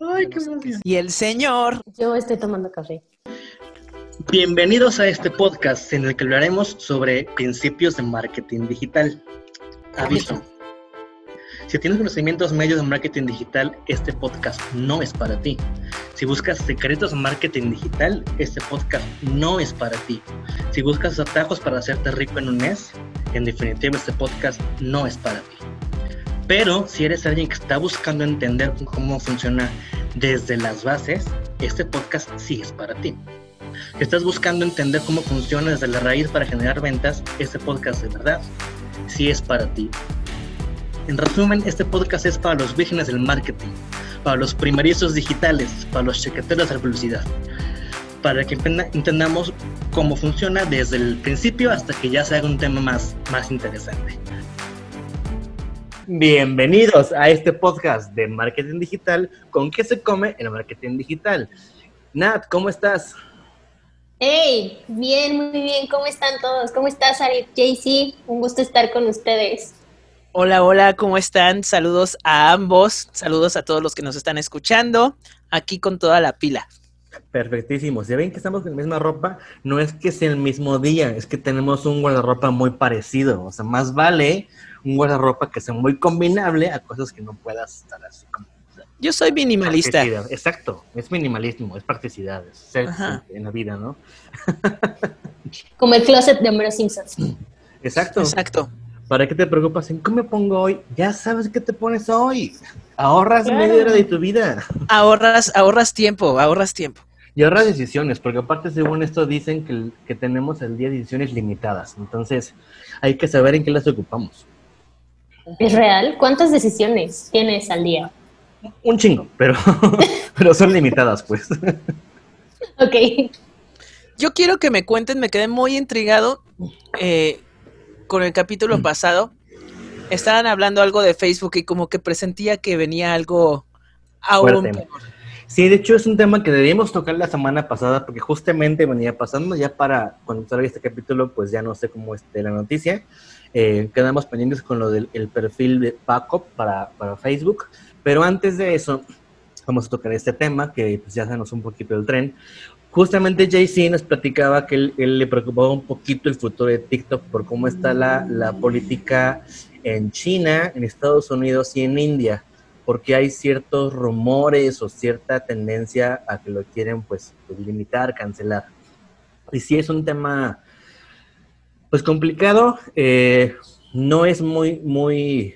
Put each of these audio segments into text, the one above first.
Ay, qué. Y el señor. Yo estoy tomando café. Bienvenidos a este podcast en el que hablaremos sobre principios de marketing digital. Aviso. Si tienes conocimientos medios de marketing digital, este podcast no es para ti. Si buscas secretos de marketing digital, este podcast no es para ti. Si buscas atajos para hacerte rico en un mes, en definitiva este podcast no es para ti. Pero si eres alguien que está buscando entender cómo funciona desde las bases, este podcast sí es para ti. Si estás buscando entender cómo funciona desde la raíz para generar ventas, este podcast de verdad sí es para ti. En resumen, este podcast es para los vírgenes del marketing, para los primerizos digitales, para los chequeteros de la publicidad, para que entendamos cómo funciona desde el principio hasta que ya se haga un tema más, más interesante. Bienvenidos a este podcast de marketing digital con qué se come en el marketing digital. Nat, ¿cómo estás? Hey, bien, muy bien. ¿Cómo están todos? ¿Cómo estás, Ari? JC, un gusto estar con ustedes. Hola, hola, ¿cómo están? Saludos a ambos, saludos a todos los que nos están escuchando, aquí con toda la pila. Perfectísimo. Si ven que estamos con la misma ropa, no es que sea el mismo día, es que tenemos un guardarropa muy parecido. O sea, más vale un guardarropa que sea muy combinable a cosas que no puedas estar así como. Yo soy minimalista. Exacto, es minimalismo, es practicidad, es ser en la vida, ¿no? como el closet de Homero Simpson. Exacto. Exacto. ¿Para qué te preocupas en cómo me pongo hoy? Ya sabes qué te pones hoy. Ahorras media hora de tu vida. Ahorras, ahorras tiempo, ahorras tiempo. Y ahorras decisiones, porque aparte según esto dicen que, que tenemos el día decisiones limitadas. Entonces hay que saber en qué las ocupamos. ¿Es real? ¿Cuántas decisiones tienes al día? Un chingo, pero, pero son limitadas, pues. ok. Yo quiero que me cuenten, me quedé muy intrigado. Eh, con el capítulo mm. pasado, estaban hablando algo de Facebook y como que presentía que venía algo aún peor. Sí, de hecho es un tema que debíamos tocar la semana pasada porque justamente venía pasando ya para cuando salga este capítulo, pues ya no sé cómo esté la noticia. Eh, quedamos pendientes con lo del perfil de backup para, para, Facebook, pero antes de eso vamos a tocar este tema que pues ya se nos un poquito el tren justamente JC nos platicaba que él, le preocupaba un poquito el futuro de TikTok por cómo está la, la, política en China, en Estados Unidos y en India, porque hay ciertos rumores o cierta tendencia a que lo quieren pues, pues limitar, cancelar. Y sí es un tema pues complicado, eh, no es muy, muy,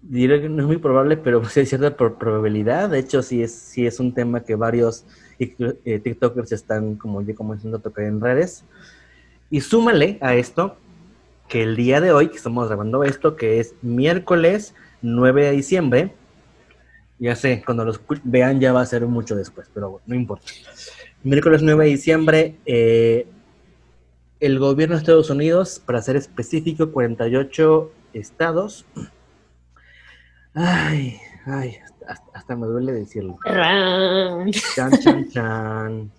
diré que no es muy probable, pero sí hay cierta probabilidad. De hecho, sí es, sí es un tema que varios TikTokers están como ya comenzando a tocar en redes. Y súmale a esto que el día de hoy, que estamos grabando esto, que es miércoles 9 de diciembre, ya sé, cuando los vean ya va a ser mucho después, pero no importa. Miércoles 9 de diciembre, eh, el gobierno de Estados Unidos, para ser específico, 48 estados. Ay, ay, hasta, me duele decirlo. Chan, chan, chan.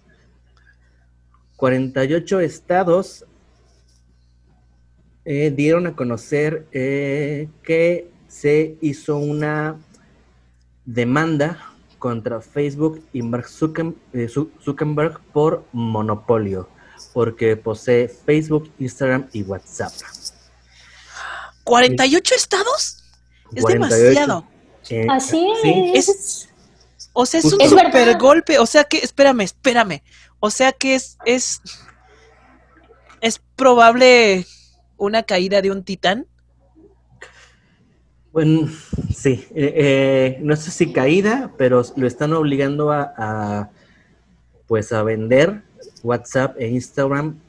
48 estados eh, dieron a conocer eh, que se hizo una demanda contra Facebook y Mark eh, Zuckerberg por monopolio, porque posee Facebook, Instagram y WhatsApp. ¿48 estados? Es demasiado. Así es. O sea, es un super golpe. O sea que, espérame, espérame. O sea que es, es, es probable una caída de un titán. Bueno, sí. Eh, eh, no sé si caída, pero lo están obligando a, pues a vender WhatsApp e Instagram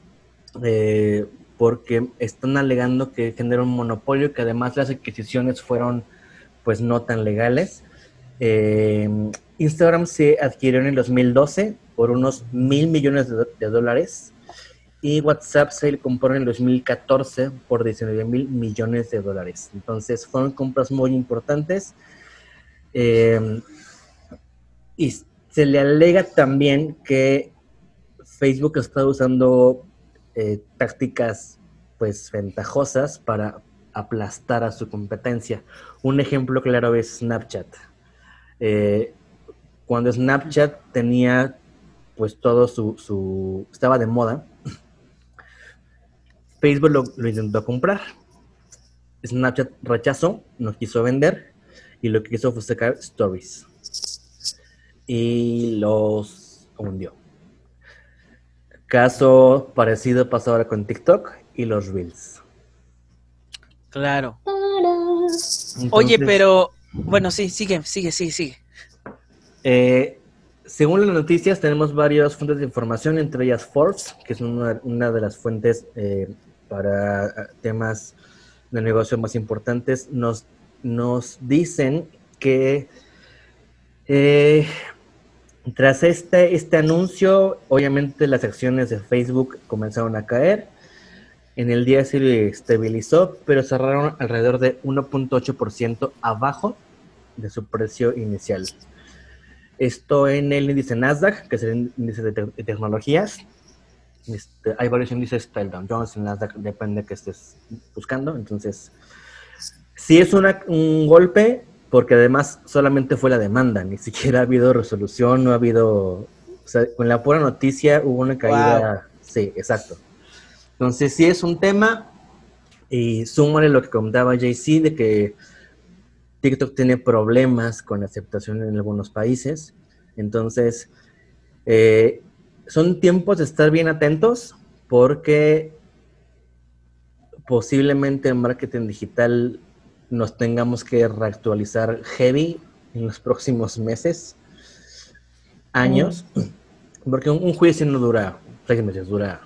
eh, porque están alegando que genera un monopolio, que además las adquisiciones fueron pues no tan legales. Eh, Instagram se adquirió en el 2012 por unos mil millones de, dólares y WhatsApp se compró en el 2014 por 19 mil millones de dólares. Entonces fueron compras muy importantes. Eh, y se le alega también que Facebook está usando eh, tácticas pues ventajosas para aplastar a su competencia. Un ejemplo claro es Snapchat. Eh, cuando Snapchat tenía pues todo su, su estaba de moda, Facebook lo, intentó comprar. Snapchat rechazó, no quiso vender y lo que hizo fue sacar stories. Y los hundió. Caso parecido pasó ahora con TikTok y los Reels. Claro. Oye, pero bueno, sí, sigue, sigue, sigue, sigue. Eh, según las noticias, tenemos varias fuentes de información, entre ellas Forbes, que es una, una de las fuentes eh, para temas de negocio más importantes, nos, nos dicen que eh, tras este, este anuncio, obviamente las acciones de Facebook comenzaron a caer. En el día se estabilizó, pero cerraron alrededor de 1.8% abajo de su precio inicial. Esto en el índice Nasdaq, que es el índice de, te de tecnologías. Este, hay varios índices, el Dow Jones, el Nasdaq, depende de que estés buscando. Entonces, si es una, un golpe, porque además solamente fue la demanda, ni siquiera ha habido resolución, no ha habido, o sea, con la pura noticia hubo una caída, wow. sí, exacto. Entonces sí es un tema, y súmale lo que comentaba JC, de que TikTok tiene problemas con la aceptación en algunos países, entonces eh, son tiempos de estar bien atentos, porque posiblemente el marketing digital nos tengamos que reactualizar heavy en los próximos meses, años, mm. porque un, un, juicio no dura seis meses, dura...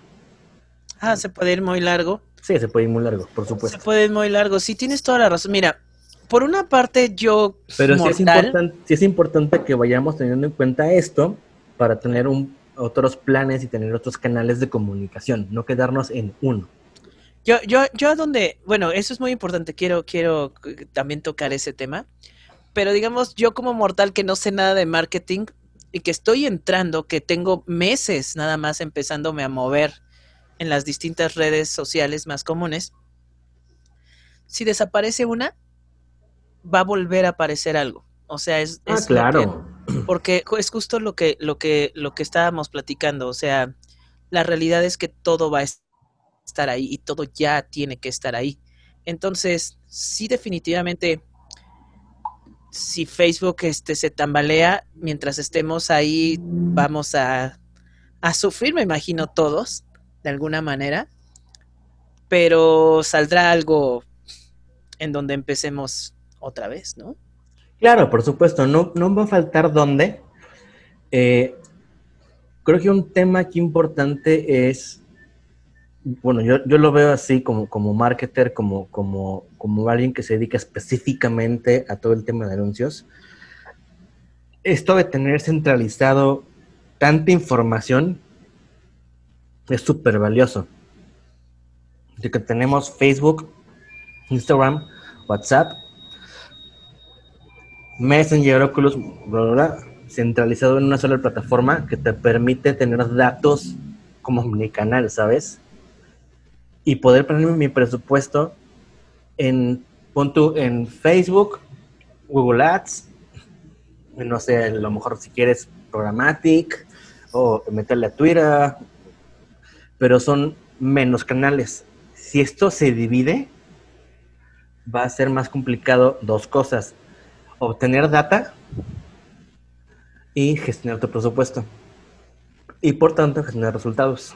Ah, se puede ir muy largo. Sí, se puede ir muy largo, por supuesto. Se puede ir muy largo, sí, tienes toda la razón. Mira, por una parte yo... Pero mortal, sí, es importante, sí es importante que vayamos teniendo en cuenta esto para tener un, otros planes y tener otros canales de comunicación, no quedarnos en uno. Yo, yo, yo donde, bueno, eso es muy importante, quiero, quiero también tocar ese tema, pero digamos, yo como mortal que no sé nada de marketing y que estoy entrando, que tengo meses nada más empezándome a mover en las distintas redes sociales más comunes, si desaparece una, va a volver a aparecer algo. O sea, es, ah, es claro. Que, porque es justo lo que, lo que, lo que estábamos platicando. O sea, la realidad es que todo va a estar estar ahí y todo ya tiene que estar ahí. Entonces, sí definitivamente, si Facebook este, se tambalea, mientras estemos ahí, vamos a, a sufrir, me imagino todos, de alguna manera, pero saldrá algo en donde empecemos otra vez, ¿no? Claro, por supuesto, no, no va a faltar dónde. Eh, creo que un tema aquí importante es bueno, yo, yo, lo veo así como, como marketer, como, como, como alguien que se dedica específicamente a todo el tema de anuncios. Esto de tener centralizado tanta información es súper valioso. De que tenemos Facebook, Instagram, WhatsApp, Messenger, Oculus, bla, bla, bla, centralizado en una sola plataforma que te permite tener datos como omnicanal, ¿sabes? y poder ponerme mi presupuesto en, pon en Facebook, Google Ads, no sé, a lo mejor si quieres Programmatic o meterle a Twitter, pero son menos canales. Si esto se divide, va a ser más complicado dos cosas. Obtener data y gestionar tu presupuesto. Y por tanto, gestionar resultados.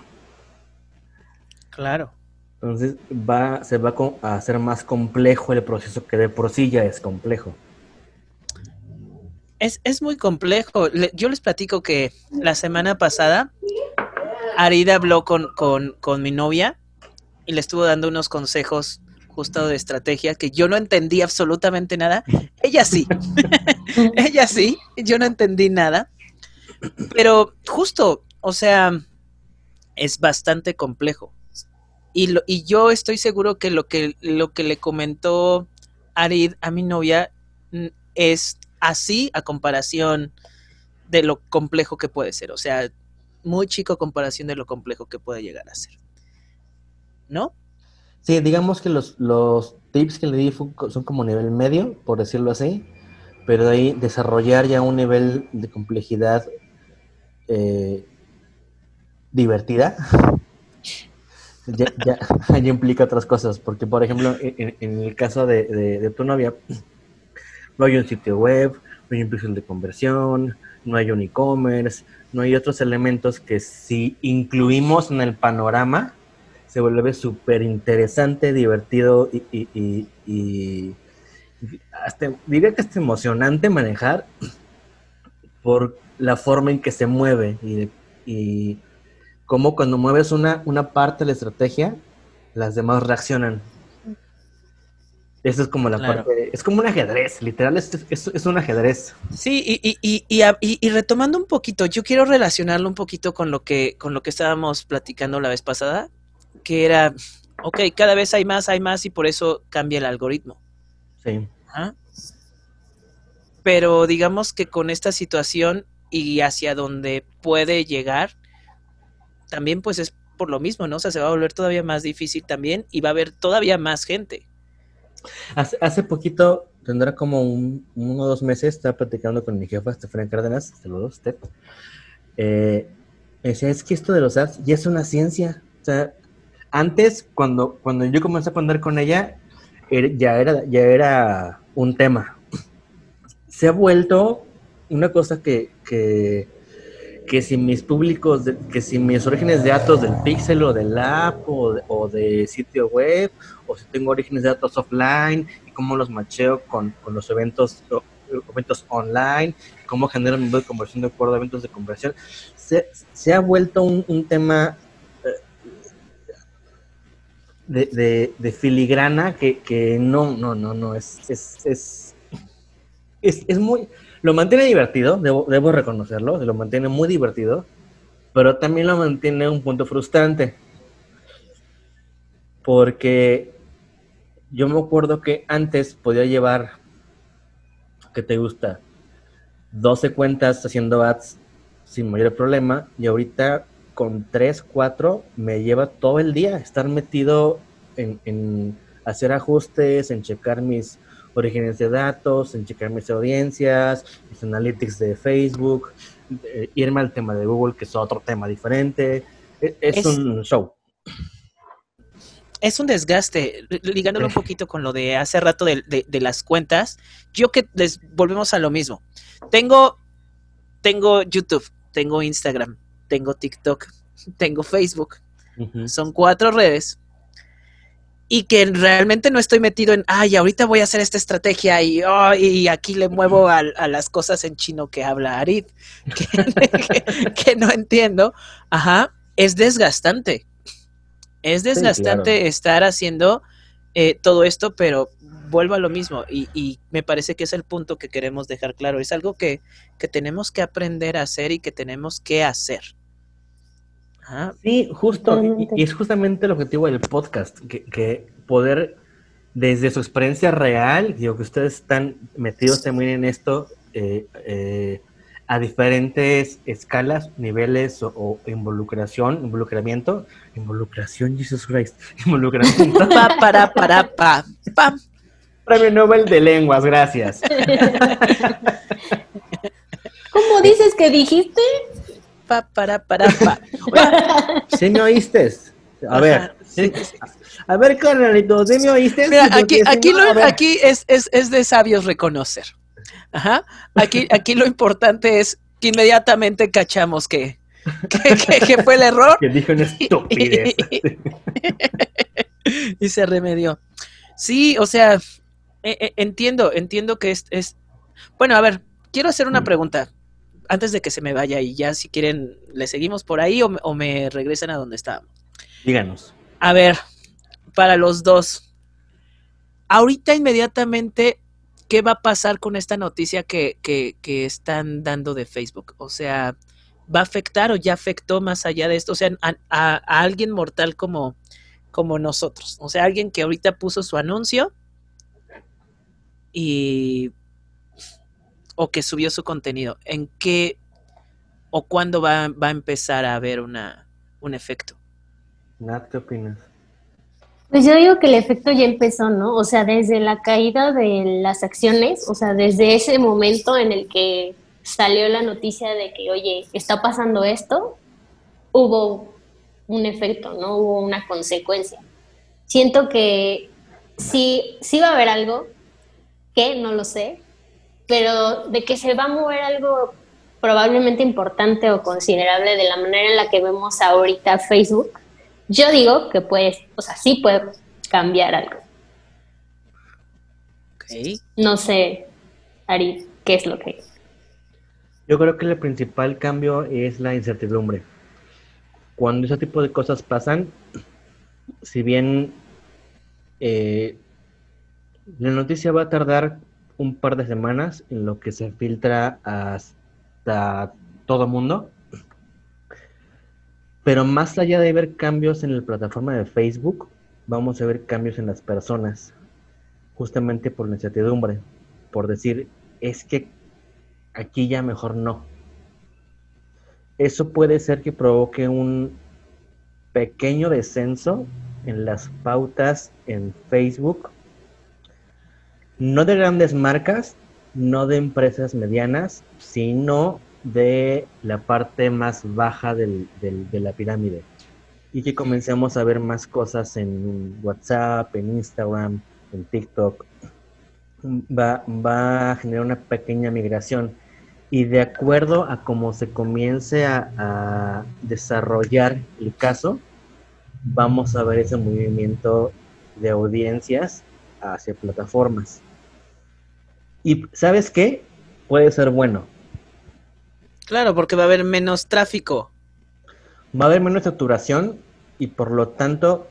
Claro. Entonces va, se va a hacer más complejo el proceso que de por sí ya es complejo. Es, es muy complejo. Yo les platico que la semana pasada Arida habló con, con, con mi novia y le estuvo dando unos consejos justo de estrategia que yo no entendí absolutamente nada. Ella sí. Ella sí. Yo no entendí nada. Pero justo, o sea, es bastante complejo. Y, lo, y yo estoy seguro que lo que lo que le comentó Arid a mi novia es así a comparación de lo complejo que puede ser. O sea, muy chico comparación de lo complejo que puede llegar a ser. ¿No? Sí, digamos que los, tips que le di son como nivel medio, por decirlo así, pero de ahí desarrollar ya un nivel de complejidad eh, divertida, ya, implica otras cosas, porque por ejemplo, en, el caso de, tu novia, no hay un sitio web, no hay un pixel de conversión, no hay un e-commerce, no hay otros elementos que si incluimos en el panorama, se vuelve súper interesante, divertido y, hasta, diría que es emocionante manejar por la forma en que se mueve y, y cómo cuando mueves una, una parte de la estrategia, las demás reaccionan. Esa es como la parte, es como un ajedrez, literal, es, es, un ajedrez. Sí, y, y, y, y, retomando un poquito, yo quiero relacionarlo un poquito con lo que, con lo que estábamos platicando la vez pasada, que era, ok, cada vez hay más, hay más y por eso cambia el algoritmo. Sí. Pero digamos que con esta situación y hacia donde puede llegar, también pues es por lo mismo, ¿no? O sea, se va a volver todavía más difícil también y va a haber todavía más gente. Hace, hace poquito, tendrá como un, uno o dos meses, estaba platicando con mi jefa, Estefania Cárdenas, saludos, Steph. Eh, decía, es que esto de los ads ya es una ciencia. O sea, antes, cuando, cuando yo comencé a aprender con ella, er, ya, era, ya era un tema. Se ha vuelto una cosa que, que, que si mis públicos, que si mis orígenes de datos del pixel o del app o de, sitio web, o si tengo orígenes de datos offline y cómo los macheo con, los eventos eventos online, cómo genero un de conversión de acuerdo a eventos de conversión, se, se ha vuelto un, un tema de, filigrana que, no, no, no, no, es, es, es, es, muy, lo mantiene divertido, debo, reconocerlo, lo mantiene muy divertido, pero también lo mantiene un punto frustrante, porque yo me acuerdo que antes podía llevar, que te gusta? 12 cuentas haciendo ads sin mayor problema y ahorita con 3, 4 me lleva todo el día estar metido en, hacer ajustes, en checar mis orígenes de datos, en checar mis audiencias, mis analytics de Facebook, irme al tema de Google, que es otro tema diferente. E, es, un show. Es un desgaste, ligándolo un poquito con lo de hace rato de, de, las cuentas. Yo que les volvemos a lo mismo. Tengo, tengo YouTube, tengo Instagram, tengo TikTok, tengo Facebook. Son cuatro redes. Y que realmente no estoy metido en, ay, ahorita voy a hacer esta estrategia y, oh, y aquí le muevo a, las cosas en chino que habla Arid, que, no entiendo. Ajá, es desgastante. Es desgastante estar haciendo eh, todo esto, pero vuelvo a lo mismo y, y, me parece que es el punto que queremos dejar claro. Es algo que, que tenemos que aprender a hacer y que tenemos que hacer. Sí, justo, y, es justamente el objetivo del podcast, que, poder, desde su experiencia real, digo que ustedes están metidos también en esto, eh, eh, a diferentes escalas, niveles o, involucración, involucramiento, involucración, Jesus Christ, involucramiento. pa, para, para, pa, pam. Premio Nobel de Lenguas, gracias. ¿Cómo dices que dijiste? Pa, para, para, pa. ¿Sí me oíste? A ver. A ver, carnalito, ¿sí me oíste? Mira, aquí, aquí, lo, aquí es, es, es, de sabios reconocer. Ajá. Aquí, aquí lo importante es que inmediatamente cachamos que, que, que, fue el error. Que dijo una estupidez. y se remedió. Sí, o sea, e, e, entiendo, entiendo que es, es... Bueno, a ver, quiero hacer una mm. pregunta antes de que se me vaya y ya si quieren le seguimos por ahí o, me regresan a donde estábamos. Díganos. A ver, para los dos. Ahorita inmediatamente, ¿qué va a pasar con esta noticia que, que, están dando de Facebook? O sea, ¿va a afectar o ya afectó más allá de esto? O sea, a, a, alguien mortal como, como nosotros. O sea, alguien que ahorita puso su anuncio y o que subió su contenido, ¿en qué o cuándo va, va a empezar a haber una, un efecto? Nat, ¿qué opinas? Pues yo digo que el efecto ya empezó, ¿no? O sea, desde la caída de las acciones, o sea, desde ese momento en el que salió la noticia de que, oye, está pasando esto, hubo un efecto, ¿no? Hubo una consecuencia. Siento que sí, sí va a haber algo, que no lo sé, pero de que se va a mover algo probablemente importante o considerable de la manera en la que vemos ahorita Facebook, yo digo que puede, o sea, sí puede cambiar algo. Ok. No sé, Ari, ¿qué es lo que Yo creo que el principal cambio es la incertidumbre. Cuando ese tipo de cosas pasan, si bien eh, la noticia va a tardar un par de semanas en lo que se filtra hasta todo mundo, pero más allá de ver cambios en la plataforma de Facebook, vamos a ver cambios en las personas, justamente por la incertidumbre, por decir, es que aquí ya mejor no. Eso puede ser que provoque un pequeño descenso en las pautas en Facebook, no de grandes marcas, no de empresas medianas, sino de la parte más baja del- de la pirámide. Y que comencemos a ver más cosas en WhatsApp, en Instagram, en TikTok. Va, va a generar una pequeña migración. Y de acuerdo a cómo se comience a desarrollar el caso, vamos a ver ese movimiento de audiencias hacia plataformas. Y ¿sabes qué? Puede ser bueno. Claro, porque va a haber menos tráfico. Va a haber menos saturación y por lo tanto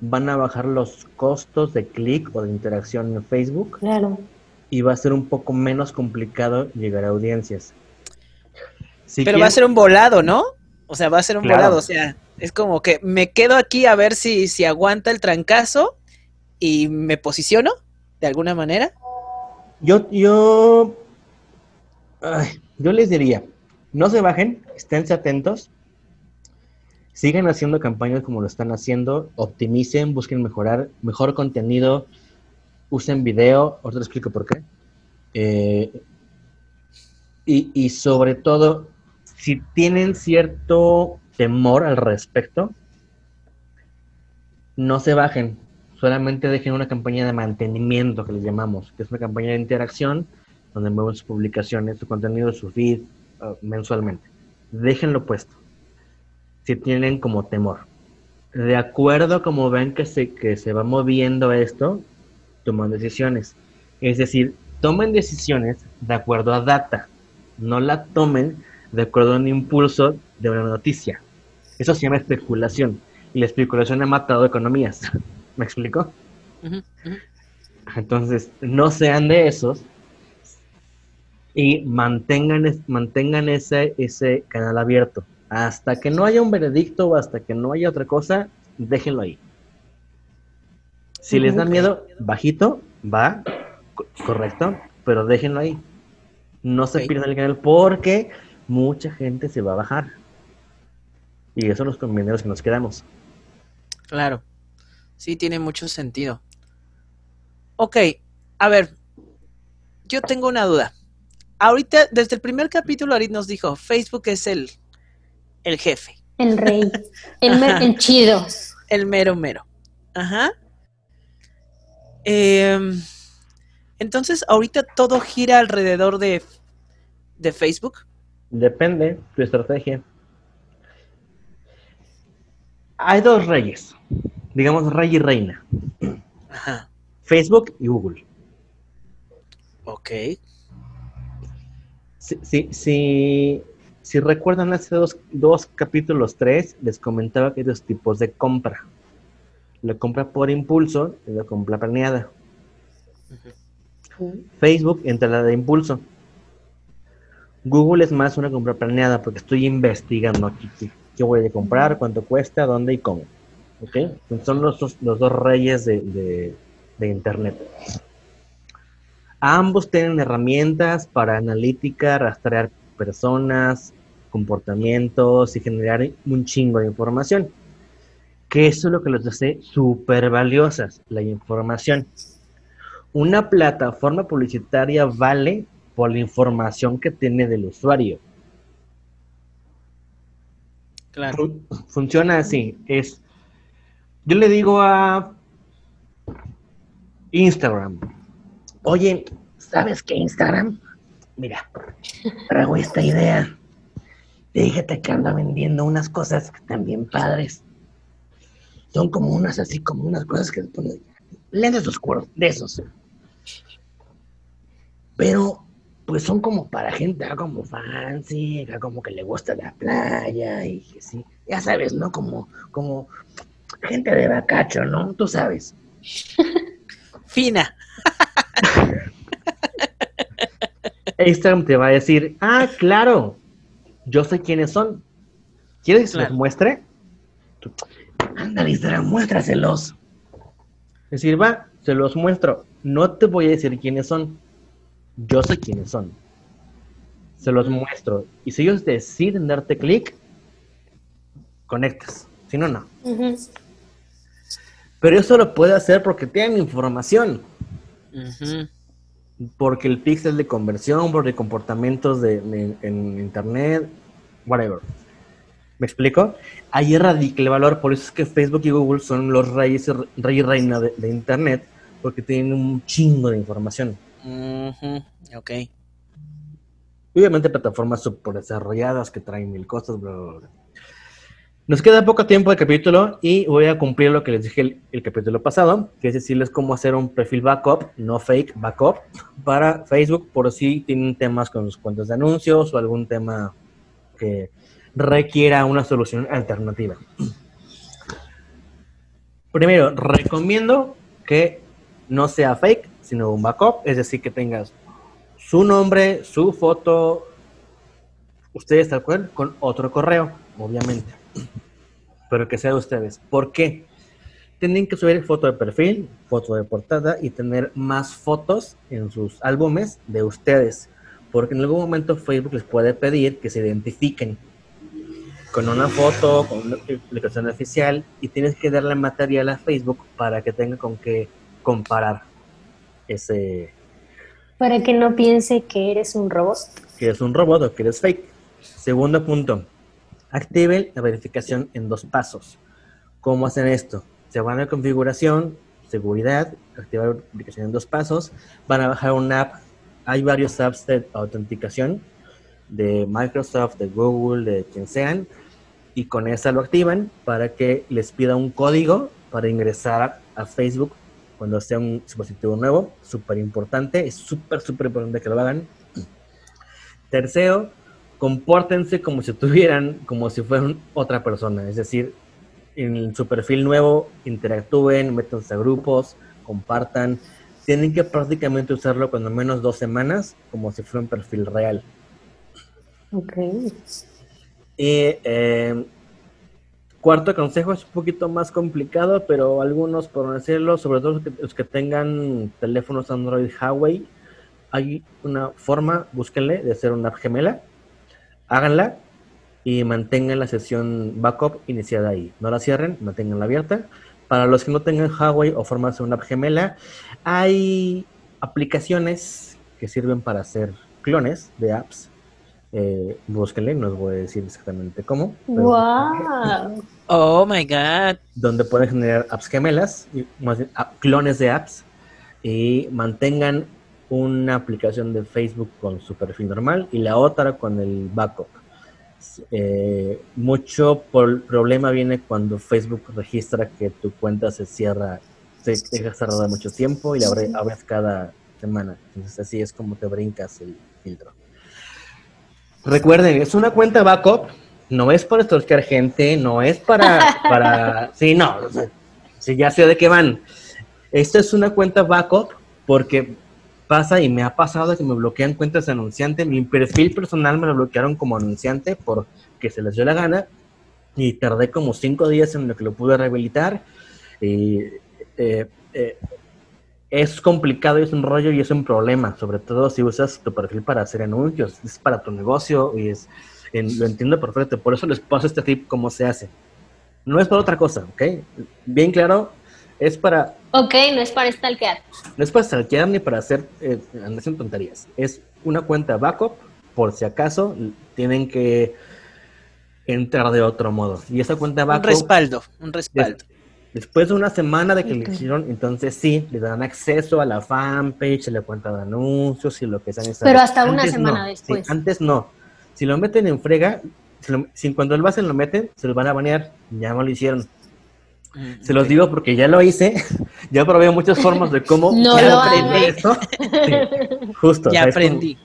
van a bajar los costos de clic o de interacción en Facebook Claro. y va a ser un poco menos complicado llegar a audiencias. Si Pero va a ser un volado, ¿no? O sea, va a ser un Claro. volado. O sea, es como que me quedo aquí a ver si, si aguanta el trancazo y me posiciono de alguna manera. Yo, yo, yo les diría, no se bajen, esténse atentos, sigan haciendo campañas como lo están haciendo, optimicen, busquen mejorar, mejor contenido, usen video, ahorita les explico por qué. Eh, y, y sobre todo, si tienen cierto temor al respecto, no se bajen, solamente dejen una campaña de mantenimiento que les llamamos, que es una campaña de interacción donde mueven sus publicaciones, su contenido, su feed uh, mensualmente. Déjenlo puesto. Si tienen como temor. De acuerdo a como ven que se, que se va moviendo esto, toman decisiones. Es decir, tomen decisiones de acuerdo a data. No la tomen de acuerdo a un impulso de una noticia. Eso se llama especulación. Y la especulación ha matado economías. ¿Me explico? Entonces, no sean de esos y mantengan, mantengan ese, ese canal abierto. Hasta que no haya un veredicto o hasta que no haya otra cosa, déjenlo ahí. Si les da miedo, bajito, va, co- correcto, pero déjenlo ahí. No se pierdan el canal porque mucha gente se va a bajar. Y eso los conviene a los que nos quedamos. Claro. Sí, tiene mucho sentido. Ok, a ver, yo tengo una duda. Ahorita, desde el primer capítulo, Arit nos dijo, Facebook es el, el jefe, El rey. El, mer- el chido. el mero mero. Ajá. Em, entonces, ahorita todo gira alrededor de, de Facebook. Depende tu estrategia. Hay dos reyes, digamos rey y reina, Ajá. Facebook y Google. Ok. Si, si, si, si recuerdan hace dos, dos capítulos, tres, les comentaba que hay dos tipos de compra. La compra por impulso y la compra planeada. Facebook entra la de impulso. Google es más una compra planeada porque estoy investigando aquí qué, voy a comprar, cuánto cuesta, dónde y cómo. ¿Ok? Entonces, son los, dos- los dos reyes de, de- de Internet. Ambos tienen herramientas para analítica, rastrear personas, comportamientos y generar un chingo de información. que eso es lo que los hace súper valiosas, la información. Una plataforma publicitaria vale por la información que tiene del usuario. Claro. funciona así. Es, yo le digo a Instagram, oye, ¿sabes qué Instagram? Mira, traigo esta idea. Fíjate que anda vendiendo unas cosas que están bien padres. Son como unas así, como unas cosas que se ponen lentes oscuros, de esos. Pero, pues son como para gente acá como fancy, acá como que le gusta la playa y que sí. Ya sabes, ¿no? Como, como gente de bacacho, ¿no? Tú sabes. Fina. Instagram te va a decir, ah, claro, yo sé quiénes son. ¿Quieres que se los muestre? Ándale, Instagram, muéstraselos. Es decir, va, se los muestro. No te voy a decir quiénes son. Yo sé quiénes son. Se los muestro. Y si ellos deciden darte clic, conectas. Si no, no. Pero eso lo puede hacer porque tienen información. Porque el pixel de conversión, porque comportamientos de, de- en internet, whatever. ¿Me explico? Ahí radica el valor, por eso es que Facebook y Google son los reyes, y- rey y reina de, de internet, porque tienen un chingo de información. Ujú. Ok. Obviamente plataformas super desarrolladas que traen mil cosas, bla, bla, bla. Nos queda poco tiempo de capítulo y voy a cumplir lo que les dije el, el capítulo pasado, que es decirles cómo hacer un perfil backup, no fake, backup, para Facebook por si tienen temas con sus cuentas de anuncios o algún tema que requiera una solución alternativa. Primero, recomiendo que no sea fake, sino un backup, es decir, que tengas su nombre, su foto, ustedes tal cual, con otro correo, obviamente. Pero que sea de ustedes. ¿Por qué? Tienen que subir foto de perfil, foto de portada y tener más fotos en sus álbumes de ustedes. Porque en algún momento Facebook les puede pedir que se identifiquen con una foto, con una aplicación oficial y tienes que darle material a Facebook para que tenga con qué comparar ese, Para que no piense que eres un robot. que es un robot o que eres fake. Segundo punto, activen la verificación en dos pasos. ¿Cómo hacen esto? Se van a configuración, seguridad, activar verificación en dos pasos, van a bajar una app. Hay varios apps de autenticación de Microsoft, de Google, de quien sean, y con esa lo activan para que les pida un código para ingresar a Facebook cuando sea un dispositivo nuevo. Súper importante, es súper, súper importante que lo hagan. Tercero, compórtense como si tuvieran, como si fueran otra persona. Es decir, en su perfil nuevo, interactúen, métanse a grupos, compartan. Tienen que prácticamente usarlo cuando menos dos semanas, como si fuera un perfil real. Ok. Y eh, cuarto consejo es un poquito más complicado, pero algunos, por decirlo, sobre todo los que, los que tengan teléfonos Android Huawei, hay una forma, búsquenle, de hacer una app gemela, háganla y mantengan la sesión backup iniciada ahí. No la cierren, manténganla abierta. Para los que no tengan Huawei o forma de hacer una app gemela, hay aplicaciones que sirven para hacer clones de apps. Eh, búsquenle, no os voy a decir exactamente cómo. pero ¡Wow! Oh my god. donde pueden generar apps gemelas, y más bien, app- clones de apps, y mantengan una aplicación de Facebook con su perfil normal y la otra con el backup. Eh, mucho por- problema viene cuando Facebook registra que tu cuenta se cierra, se deja cerrada mucho tiempo y la abre- abres cada semana. Entonces así es como te brincas el filtro. Recuerden, es una cuenta backup, no es para stalkear gente, no es para, para, sí, no, sí, ya sé de qué van. Esto es una cuenta backup porque pasa y me ha pasado que me bloquean cuentas de anunciante, mi perfil personal me lo bloquearon como anunciante porque se les dio la gana y tardé como cinco días en lo que lo pude rehabilitar y eh, eh, es complicado y es un rollo y es un problema, sobre todo si usas tu perfil para hacer anuncios, es para tu negocio y es, en- lo entiendo perfecto, por eso les paso este tip cómo se hace. No es para otra cosa, ¿ok? Bien claro, es para... Ok, no es para stalkear. No es para stalkear ni para hacer eh, hacer tonterías. Es una cuenta backup por si acaso tienen que entrar de otro modo. Y esa cuenta backup... Un respaldo, un respaldo. Después de una semana de que le hicieron, entonces sí, le dan acceso a la fanpage, a la cuenta de anuncios y lo que sea Pero hasta una semana después. antes no. Si lo meten en frega, si, cuando el base lo meten, se los van a banear. Ya no lo hicieron. Mm, se los digo porque ya lo hice. ya probé muchas formas de cómo no lo aprendí esto. justo. Ya aprendí.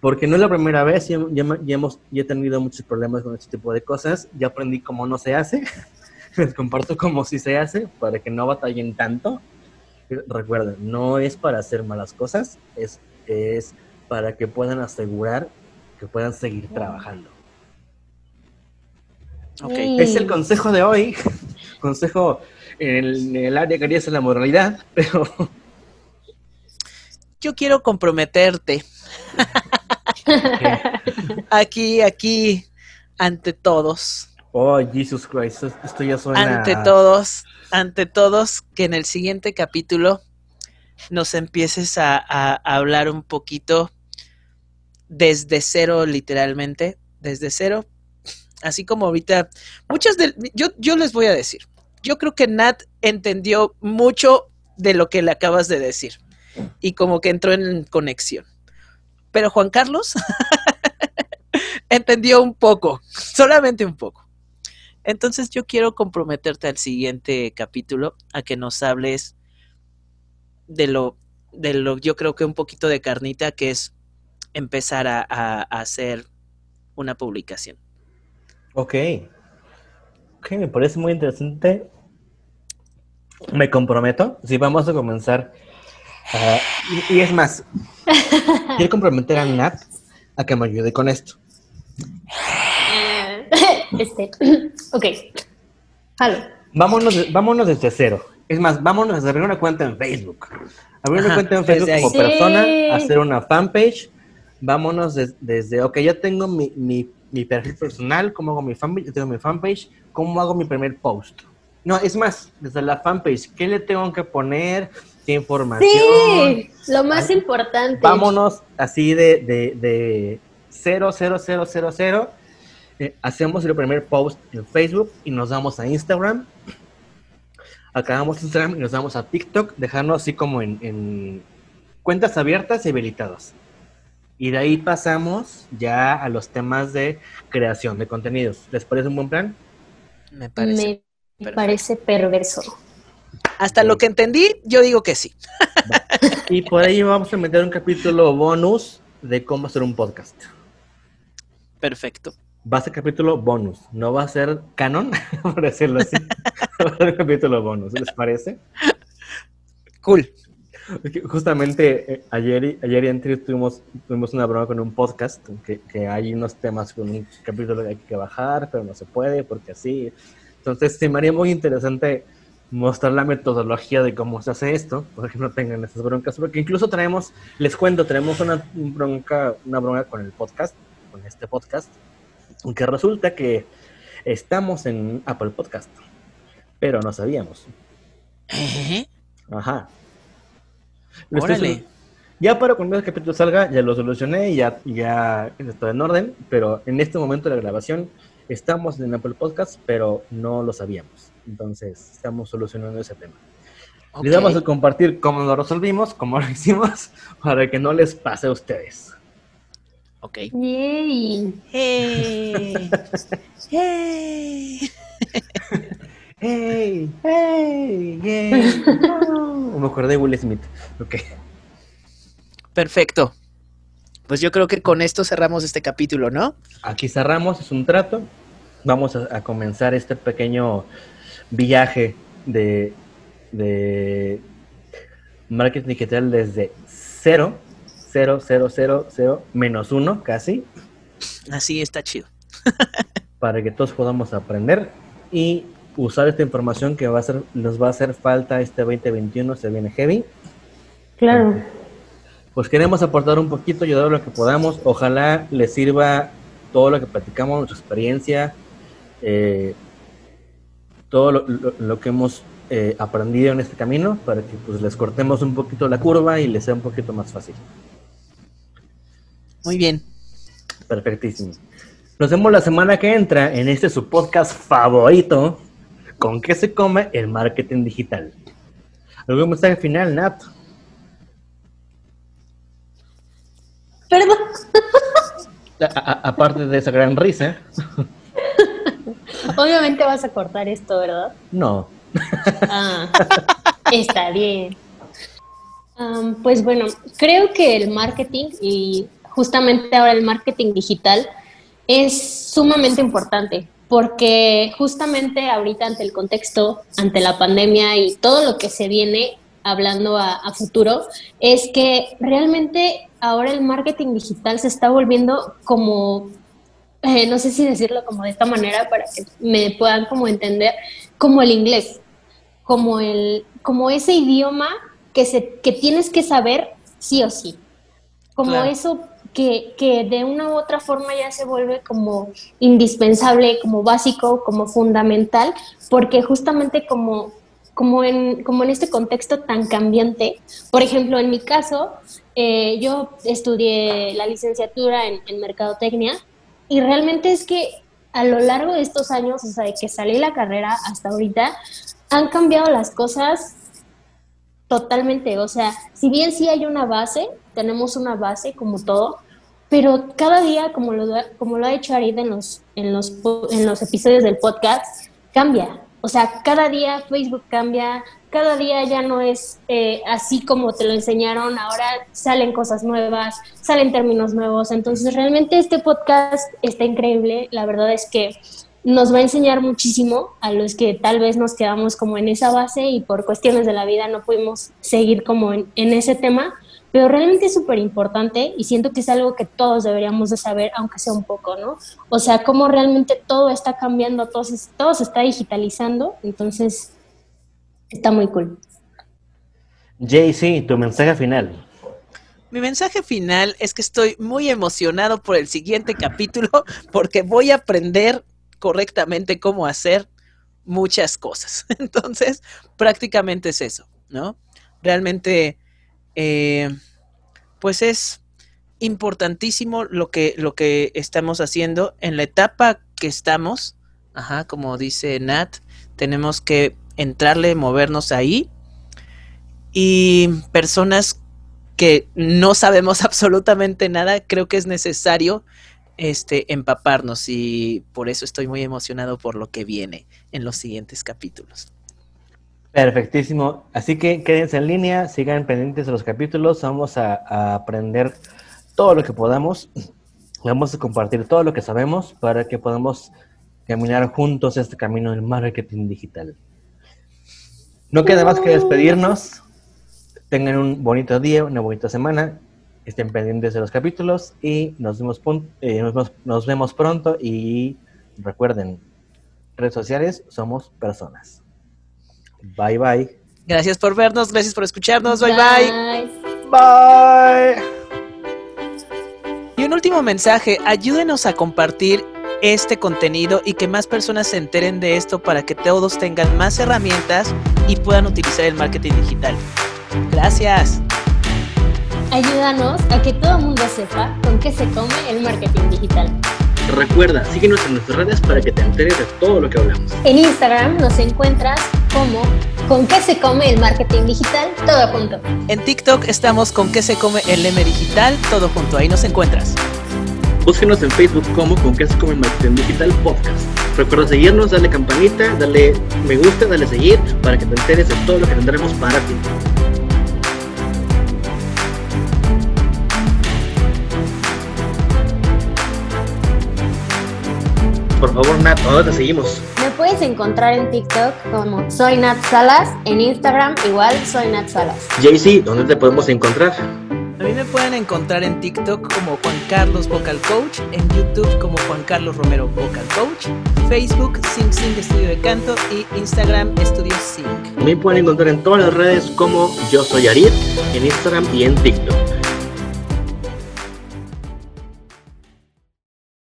porque no es la primera vez, ya, hemos, ya he tenido muchos problemas con este tipo de cosas. Ya aprendí cómo no se hace. les comparto como si se hace para que no batallen tanto. Recuerden, no es para hacer malas cosas, es, es para que puedan asegurar que puedan seguir trabajando. Okay. Es el consejo de hoy, consejo en el, área que harías la moralidad, pero... Yo quiero comprometerte. aquí, aquí, ante todos Oh, Jesus Christ, esto ya suena... Ante todos, ante todos, que en el siguiente capítulo nos empieces a, hablar un poquito desde cero, literalmente, desde cero. Así como ahorita, muchas de... Yo, yo les voy a decir, yo creo que Nat entendió mucho de lo que le acabas de decir y como que entró en conexión. Pero Juan Carlos entendió un poco, solamente un poco. Entonces yo quiero comprometerte al siguiente capítulo a que nos hables de lo, de lo, yo creo que un poquito de carnita, que es empezar a, hacer una publicación. Ok. Ok, me parece muy interesante. Me comprometo. Sí, vamos a comenzar. Ah, y, es más, quiero comprometer a Nat a que me ayude con esto. Este, ok. Halo. Vámonos, vámonos desde cero. Es más, vámonos a abrir una cuenta en Facebook. Abrir una cuenta en Facebook como persona, hacer una fanpage. Vámonos desde, ok, ya tengo mi, mi, perfil personal, ¿cómo hago mi fanpage? tengo mi fanpage, ¿cómo hago mi primer post? No, es más, desde la fanpage, ¿qué le tengo que poner? ¿Qué información? Sí, lo más importante. Vámonos así de, de, de cero, cero, cero, cero, cero eh, hacemos el primer post en Facebook y nos vamos a Instagram. Acabamos Instagram y nos vamos a TikTok, dejarnos así como en, cuentas abiertas y habilitadas. Y de ahí pasamos ya a los temas de creación de contenidos. ¿Les parece un buen plan? Me parece. Me parece perverso. Hasta lo que entendí, yo digo que sí. Y por ahí vamos a meter un capítulo bonus de cómo hacer un podcast. Perfecto va a ser capítulo bonus, no va a ser canon, por decirlo así. va a ser capítulo bonus, ¿les parece? Cool. Justamente eh, ayer, ayer y antes tuvimos, tuvimos una broma con un podcast, que, que, hay unos temas con un capítulo que hay que bajar, pero no se puede porque así. Entonces, se me haría muy interesante mostrar la metodología de cómo se hace esto, para que no tengan esas broncas, porque incluso traemos, les cuento, tenemos una bronca, una bronca con el podcast, con este podcast, que resulta que estamos en Apple Podcast, pero no sabíamos. ¿Eh? Ajá. Ya para cuando el capítulo salga, ya lo solucioné y ya, ya está en orden, pero en este momento de la grabación estamos en Apple Podcast, pero no lo sabíamos. Entonces, estamos solucionando ese tema. Les vamos a compartir cómo lo resolvimos, cómo lo hicimos, para que no les pase a ustedes. Ok. Yay. Hey. hey. hey. Hey. Yay. Me acordé de Will Smith. Ok. Perfecto. Pues yo creo que con esto cerramos este capítulo, ¿no? Aquí cerramos, es un trato. Vamos a, comenzar este pequeño viaje de, de marketing digital desde cero 0, 0, 0, 0, menos 1 casi. Así está chido. para que todos podamos aprender y usar esta información que va a ser, nos va a hacer falta este 2021, se viene heavy. Claro. Pues queremos aportar un poquito, ayudar lo que podamos. Ojalá les sirva todo lo que platicamos, nuestra experiencia. Eh, todo lo, que hemos eh, aprendido en este camino para que pues les cortemos un poquito la curva y les sea un poquito más fácil. Muy bien. Perfectísimo. Nos vemos la semana que entra en este su podcast favorito, ¿Con qué se come el marketing digital? ¿Algún mensaje final, Nat? Perdón. aparte de esa gran risa. Obviamente vas a cortar esto, ¿verdad? No. Ah, está bien. pues bueno, creo que el marketing y justamente ahora el marketing digital es sumamente importante porque justamente ahorita ante el contexto, ante la pandemia y todo lo que se viene hablando a, futuro, es que realmente ahora el marketing digital se está volviendo como, eh, no sé si decirlo como de esta manera para que me puedan como entender, como el inglés, como, el, como ese idioma que, se, que tienes que saber sí o sí, como eso que, que, de una u otra forma ya se vuelve como indispensable, como básico, como fundamental, porque justamente como, como, en, como en este contexto tan cambiante, por ejemplo, en mi caso, eh, yo estudié la licenciatura en, en Mercadotecnia y realmente es que a lo largo de estos años, o sea, de que salí la carrera hasta ahorita, han cambiado las cosas totalmente. O sea, si bien sí hay una base, tenemos una base como todo, pero cada día, como lo, como lo ha hecho Arid en los, en, los, en los episodios del podcast, cambia. O sea, cada día Facebook cambia, cada día ya no es eh, así como te lo enseñaron, ahora salen cosas nuevas, salen términos nuevos. Entonces, realmente este podcast está increíble. La verdad es que nos va a enseñar muchísimo a los que tal vez nos quedamos como en esa base y por cuestiones de la vida no pudimos seguir como en ese tema pero realmente es súper importante y siento que es algo que todos deberíamos de saber, aunque sea un poco, ¿no? O sea, cómo realmente todo está cambiando, todo, todo se está digitalizando, entonces está muy cool. JC, tu mensaje final. Mi mensaje final es que estoy muy emocionado por el siguiente capítulo porque voy a aprender correctamente cómo hacer muchas cosas. Entonces, prácticamente es eso, ¿no? Realmente eh, pues es importantísimo lo que, lo que estamos haciendo en la etapa que estamos. Ajá, como dice Nat, tenemos que entrarle, movernos ahí. Y personas que no sabemos absolutamente nada, creo que es necesario este, empaparnos y por eso estoy muy emocionado por lo que viene en los siguientes capítulos. Perfectísimo. Así que quédense en línea, sigan pendientes de los capítulos, vamos a, aprender todo lo que podamos, vamos a compartir todo lo que sabemos para que podamos caminar juntos este camino del marketing digital. No queda más que despedirnos. Tengan un bonito día, una bonita semana. Estén pendientes de los capítulos y nos vemos, eh, nos vemos pronto. Y recuerden, redes sociales somos personas. Bye bye. Gracias por vernos, gracias por escucharnos. Bye bye. Bye. Y un último mensaje, ayúdenos a compartir este contenido y que más personas se enteren de esto para que todos tengan más herramientas y puedan utilizar el marketing digital. Gracias. Ayúdanos a que todo el mundo sepa con qué se come el marketing digital. Recuerda, síguenos en nuestras redes para que te enteres de todo lo que hablamos. En Instagram nos encuentras como con qué se come el marketing digital, todo junto. En TikTok estamos con qué se come el M digital, todo junto. Ahí nos encuentras. Búsquenos en Facebook como con qué se come el marketing digital podcast. Recuerda seguirnos, darle campanita, darle me gusta, darle seguir para que te enteres de todo lo que tendremos para ti. Por favor, Nat, ¿dónde te seguimos? Me puedes encontrar en TikTok como Soy Nat Salas, en Instagram igual Soy Nat Salas. JC, ¿dónde te podemos encontrar? A mí me pueden encontrar en TikTok como Juan Carlos Vocal Coach, en YouTube como Juan Carlos Romero Vocal Coach, Facebook Sing Sing Estudio de Canto y Instagram Estudio Sing. Me pueden encontrar en todas las redes como Yo Soy Arid, en Instagram y en TikTok.